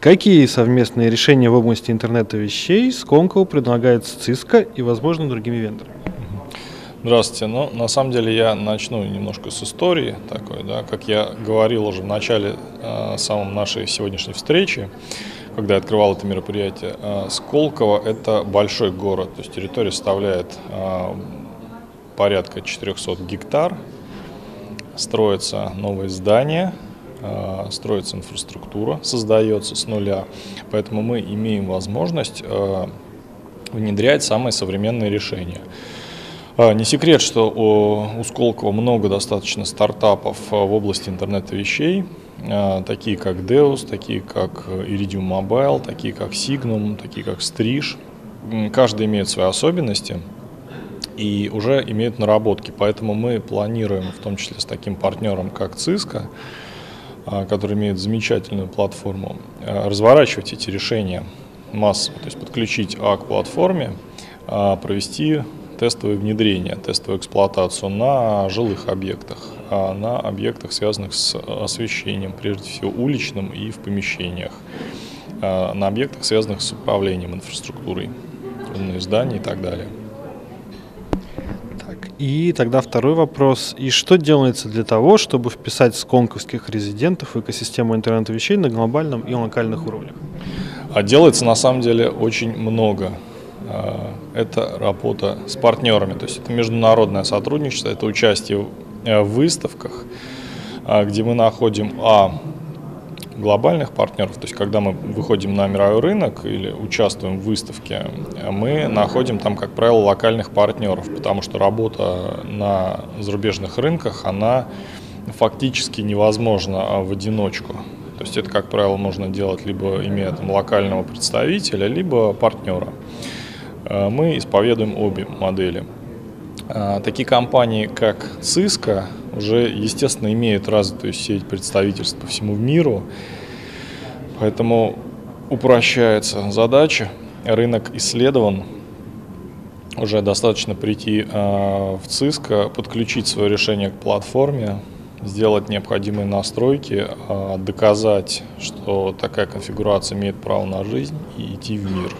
Какие совместные решения в области интернета вещей Сконкол предлагает с Cisco и, возможно, другими вендорами? Здравствуйте. Ну, на самом деле я начну немножко с истории такой, да, как я говорил уже в начале э, самом нашей сегодняшней встречи, когда я открывал это мероприятие. Э, Сколково – это большой город, то есть территория составляет э, порядка 400 гектар, строятся новые здания – строится инфраструктура, создается с нуля. Поэтому мы имеем возможность э, внедрять самые современные решения. Э, не секрет, что у Сколково много достаточно стартапов в области интернета вещей, такие как Deus, такие как Iridium Mobile, такие как Signum, такие как Strish. Каждый имеет свои особенности и уже имеют наработки. Поэтому мы планируем, в том числе с таким партнером, как Cisco, а, который имеет замечательную платформу, а, разворачивать эти решения массово, то есть подключить А к платформе, а, провести тестовое внедрение, тестовую эксплуатацию на жилых объектах, на объектах, связанных с освещением, прежде всего уличным и в помещениях, на объектах, связанных с управлением инфраструктурой, здания и так далее. И тогда второй вопрос. И что делается для того, чтобы вписать сконковских резидентов в экосистему интернета вещей на глобальном и локальных уровнях? А делается на самом деле очень много. А, это работа с партнерами, то есть это международное сотрудничество, это участие в выставках, а, где мы находим а глобальных партнеров, то есть когда мы выходим на мировой рынок или участвуем в выставке, мы находим там, как правило, локальных партнеров, потому что работа на зарубежных рынках, она фактически невозможна в одиночку. То есть это, как правило, можно делать либо имея там локального представителя, либо партнера. Мы исповедуем обе модели. Такие компании, как Cisco, уже, естественно, имеют развитую сеть представительств по всему миру, поэтому упрощается задача, рынок исследован, уже достаточно прийти э, в Cisco, подключить свое решение к платформе, сделать необходимые настройки, э, доказать, что такая конфигурация имеет право на жизнь и идти в мир.